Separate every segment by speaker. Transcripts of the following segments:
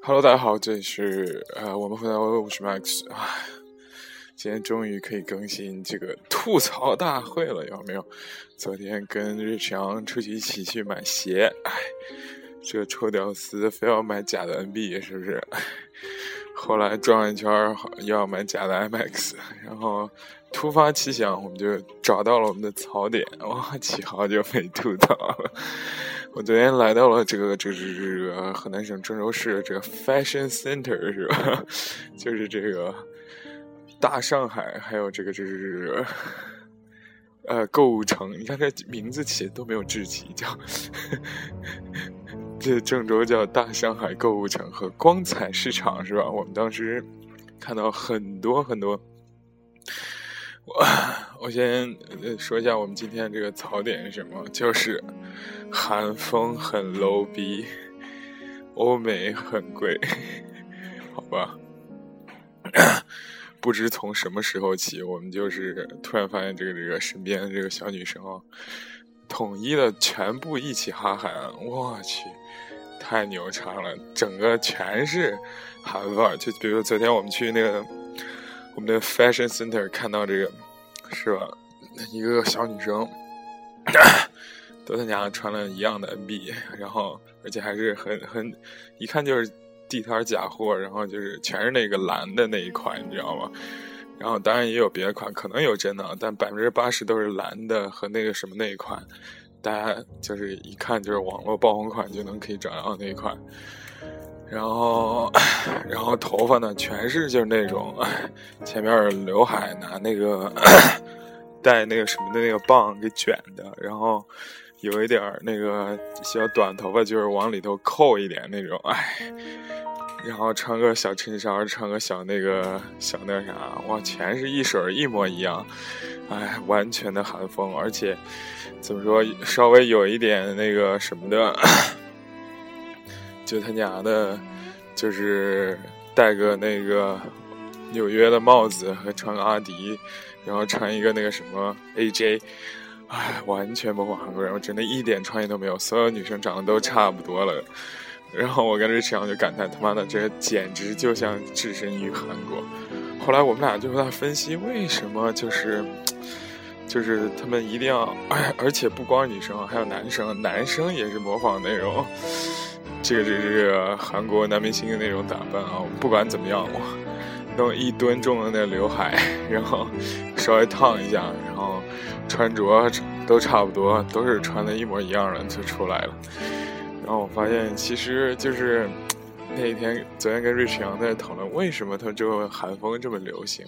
Speaker 1: Hello，大家好，这里是呃，我们回到我是 Max 啊，今天终于可以更新这个吐槽大会了，有没有？昨天跟日强出去一起去买鞋，哎，这个臭屌丝非要买假的 NB，是不是？后来转了一圈又要买假的 MX，然后突发奇想，我们就找到了我们的槽点，哇，起好久没吐槽了。我昨天来到了这个，这是这个河南省郑州市这个 Fashion Center 是吧？就是这个大上海，还有这个这是呃购物城。你看这名字起的都没有志气，叫。这郑州叫大上海购物城和光彩市场是吧？我们当时看到很多很多。我 我先说一下我们今天这个槽点是什么，就是韩风很 low 逼，欧美很贵，好吧？不知从什么时候起，我们就是突然发现这个这个身边的这个小女生啊。统一的全部一起哈韩，我去，太牛叉了！整个全是韩范儿。就比如昨天我们去那个我们的 fashion center 看到这个，是吧？一个小女生，都他娘穿了一样的 NB，然后而且还是很很一看就是地摊假货，然后就是全是那个蓝的那一款，你知道吗？然后当然也有别的款，可能有真的，但百分之八十都是蓝的和那个什么那一款，大家就是一看就是网络爆红款就能可以找到那一款。然后，然后头发呢全是就是那种前面刘海拿那个带那个什么的那个棒给卷的，然后有一点那个小短头发就是往里头扣一点那种，哎。然后穿个小衬衫，穿个小那个小那啥，哇，全是一水一模一样，哎，完全的韩风，而且怎么说，稍微有一点那个什么的，就他娘的，就是戴个那个纽约的帽子和穿个阿迪，然后穿一个那个什么 AJ，哎，完全模仿韩国人，我真的一点创意都没有，所有女生长得都差不多了。然后我跟瑞强就感叹：“他妈的，这简直就像置身于韩国。”后来我们俩就在分析，为什么就是，就是他们一定要，而且不光女生，还有男生，男生也是模仿那种，这个这个韩国男明星的那种打扮啊。不管怎么样，我弄一吨重的那刘海，然后稍微烫一下，然后穿着都差不多，都是穿的一模一样的就出来了。然后我发现，其实就是那一天，昨天跟瑞士阳在讨论为什么他这个韩风这么流行，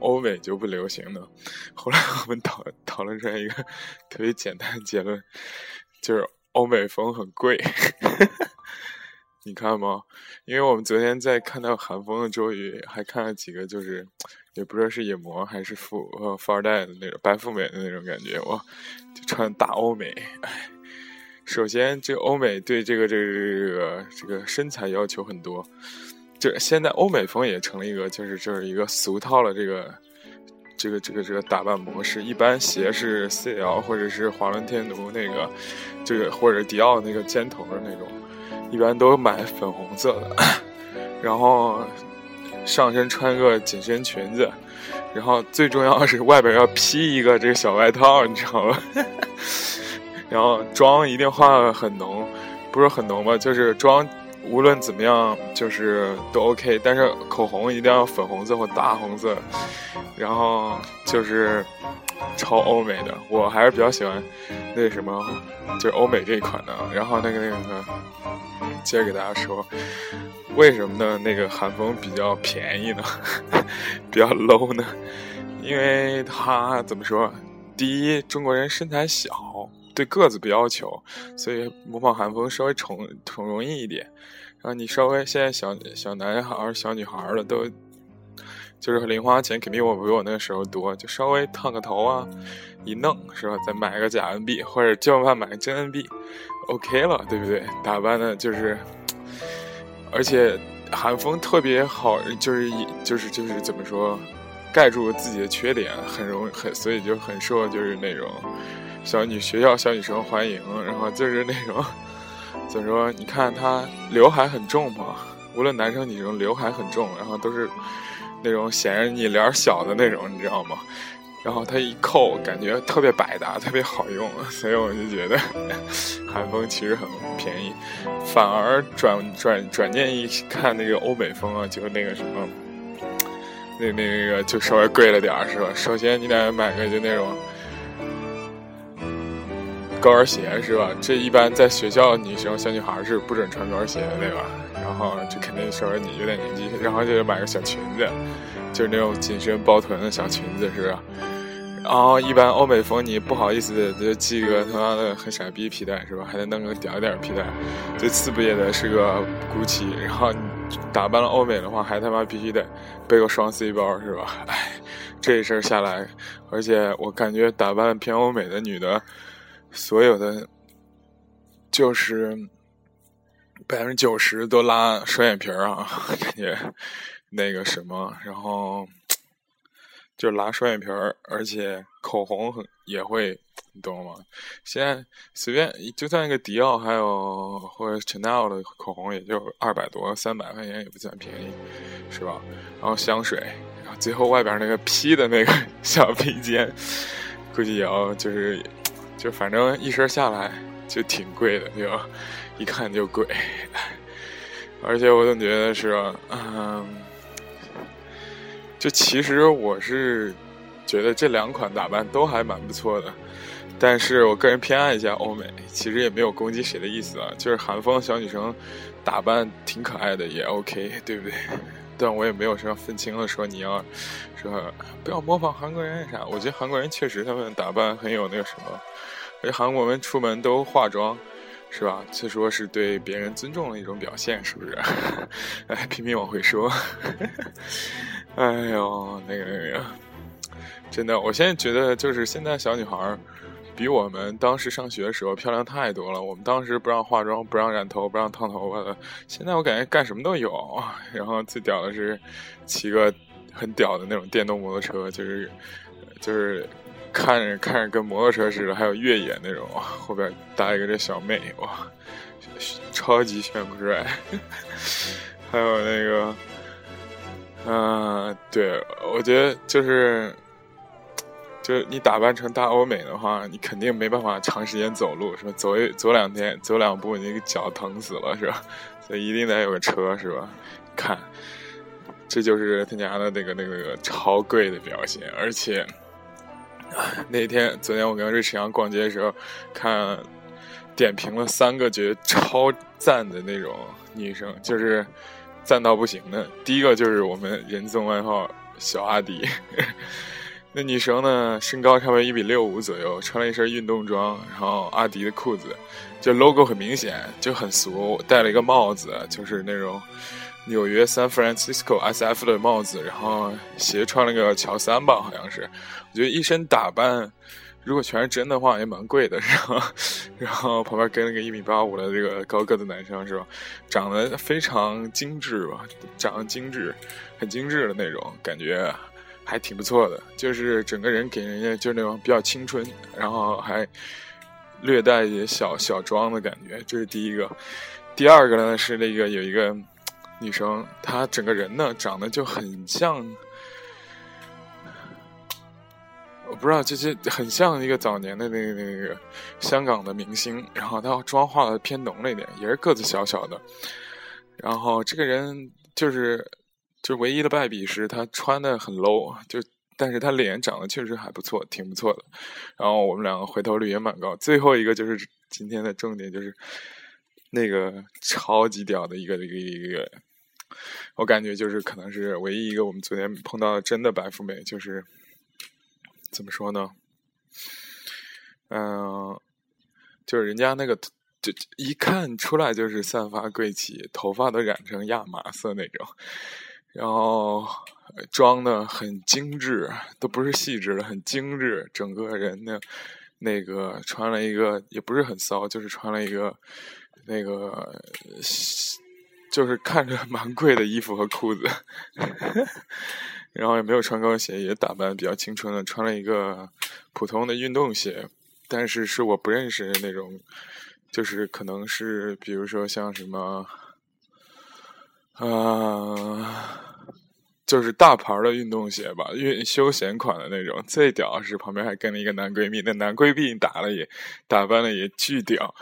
Speaker 1: 欧美就不流行呢？后来我们讨讨论出来一个特别简单的结论，就是欧美风很贵。你看吗？因为我们昨天在看到韩风的周瑜，还看了几个，就是也不知道是野模还是富呃富二代的那种白富美的那种感觉，哇，就穿大欧美，哎。首先，这欧美对这个这个这个这个身材要求很多，这现在欧美风也成了一个，就是就是一个俗套了这个这个这个这个打扮模式。一般鞋是 C L 或者是华伦天奴那个，这个或者迪奥那个尖头的那种，一般都买粉红色的，然后上身穿个紧身裙子，然后最重要是外边要披一个这个小外套，你知道吗？然后妆一定化的很浓，不是很浓吧？就是妆无论怎么样，就是都 OK。但是口红一定要粉红色或大红色，然后就是超欧美的。我还是比较喜欢那什么，就是欧美这一款的。然后那个那个，接着给大家说，为什么呢？那个韩风比较便宜呢？比较 low 呢？因为它怎么说？第一，中国人身材小。对个子不要求，所以模仿韩风稍微宠宠容易一点。然后你稍微现在小小男孩、小女孩的都，就是零花钱肯定我比我那个时候多，就稍微烫个头啊，一弄是吧？再买个假 NB，或者就怕买个真 NB，OK 了，对不对？打扮的就是，而且韩风特别好，就是就是就是怎么说，盖住自己的缺点，很容很，所以就很受就是那种。小女学校小女生欢迎，然后就是那种 怎么说？你看她刘海很重嘛，无论男生女生，刘海很重，然后都是那种显着你脸小的那种，你知道吗？然后它一扣，感觉特别百搭，特别好用，所以我就觉得 韩风其实很便宜，反而转转转念一看那个欧美风啊，就那个什么，那那个就稍微贵了点儿，是吧？首先你得买个就那种高跟鞋，是吧？这一般在学校女生小女孩是不准穿高跟鞋的，对吧？然后就肯定稍微你有点年纪，然后就得买个小裙子。就是那种紧身包臀的小裙子，是吧？然后一般欧美风，你不好意思就系个他妈的很傻逼皮带，是吧？还得弄个屌点皮带，最次不也得是个 GUCCI。然后你打扮了欧美的话，还他妈必须得背个双 C 包，是吧？哎，这一身下来，而且我感觉打扮偏欧美的女的，所有的就是百分之九十都拉双眼皮儿啊，感觉。那个什么，然后就拉双眼皮儿，而且口红很也会，你懂吗？现在随便就算一个迪奥，还有或者 Chanel 的口红，也就二百多、三百块钱，也不算便宜，是吧？然后香水，然后最后外边那个 P 的那个 小披肩，估计也要就是，就反正一身下来就挺贵的，就一看就贵。而且我总觉得是，嗯。就其实我是觉得这两款打扮都还蛮不错的，但是我个人偏爱一下欧美，其实也没有攻击谁的意思啊。就是韩风小女生打扮挺可爱的，也 OK，对不对？但我也没有什么分清了说你要说不要模仿韩国人啥。我觉得韩国人确实他们打扮很有那个什么，而且韩国人出门都化妆，是吧？这说是对别人尊重的一种表现，是不是？哎，拼命往回说。哎呦，那个那个，真的，我现在觉得就是现在小女孩儿比我们当时上学的时候漂亮太多了。我们当时不让化妆，不让染头，不让烫头发的。现在我感觉干什么都有。然后最屌的是骑个很屌的那种电动摩托车，就是就是看着看着跟摩托车似的，还有越野那种，后边搭一个这小妹，哇，超级炫酷帅。还有那个。嗯，对，我觉得就是，就是你打扮成大欧美的话，你肯定没办法长时间走路，是吧？走一走两天，走两步，你那个脚疼死了，是吧？所以一定得有个车，是吧？看，这就是他家的那个那个超贵的表现。而且那天昨天我跟瑞驰阳逛街的时候，看点评了三个觉得超赞的那种女生，就是。赞到不行的，第一个就是我们人送外号小阿迪，那女生呢，身高差不多一米六五左右，穿了一身运动装，然后阿迪的裤子，就 logo 很明显，就很俗，戴了一个帽子，就是那种纽约 San Francisco SF 的帽子，然后鞋穿了个乔三吧，好像是，我觉得一身打扮。如果全是真的话，也蛮贵的，是吧？然后旁边跟了个一米八五的这个高个子男生，是吧？长得非常精致吧，长得精致，很精致的那种感觉，还挺不错的。就是整个人给人家就那种比较青春，然后还略带一些小小妆的感觉，这是第一个。第二个呢是那个有一个女生，她整个人呢长得就很像。我不知道，就是很像一个早年的那个那个香港的明星，然后她妆化的偏浓了一点，也是个子小小的。然后这个人就是就唯一的败笔是他穿的很 low，就但是他脸长得确实还不错，挺不错的。然后我们两个回头率也蛮高。最后一个就是今天的重点，就是那个超级屌的一个一个一个，我感觉就是可能是唯一一个我们昨天碰到的真的白富美，就是。怎么说呢？嗯，就是人家那个，就一看出来就是散发贵气，头发都染成亚麻色那种，然后装的很精致，都不是细致的，很精致。整个人呢，那个穿了一个也不是很骚，就是穿了一个那个，就是看着蛮贵的衣服和裤子。然后也没有穿高跟鞋，也打扮比较青春的，穿了一个普通的运动鞋，但是是我不认识的那种，就是可能是比如说像什么，啊。就是大牌的运动鞋吧，运休闲款的那种。最屌是旁边还跟了一个男闺蜜，那男闺蜜打了也打扮的也巨屌，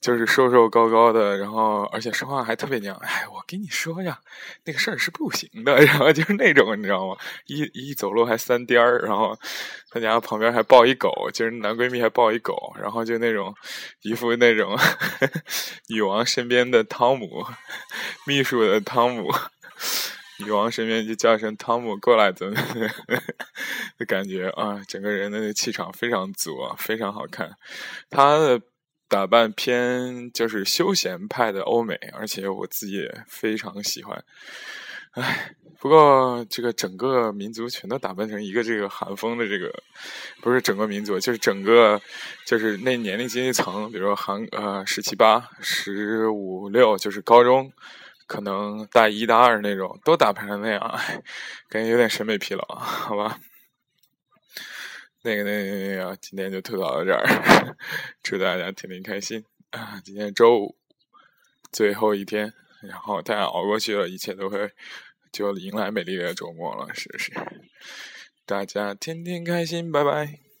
Speaker 1: 就是瘦瘦高高的，然后而且说话还特别娘。哎，我跟你说呀，那个事儿是不行的。然后就是那种你知道吗？一一走路还三颠儿，然后他家旁边还抱一狗，就是男闺蜜还抱一狗，然后就那种一副那种 女王身边的汤姆，秘书的汤姆。女王身边就叫声汤姆过来，怎么的 感觉啊？整个人的气场非常足啊，非常好看。她的打扮偏就是休闲派的欧美，而且我自己也非常喜欢。唉，不过这个整个民族全都打扮成一个这个韩风的这个，不是整个民族，就是整个就是那年龄阶层，比如说韩呃十七八、十五六，就是高中。可能大一、大二那种都打扮成那样，感觉有点审美疲劳，好吧？那个、那、个那个，今天就吐槽到这儿，祝大家天天开心啊！今天周五最后一天，然后大家熬过去了，一切都会就迎来美丽的周末了，是不是？大家天天开心，拜拜。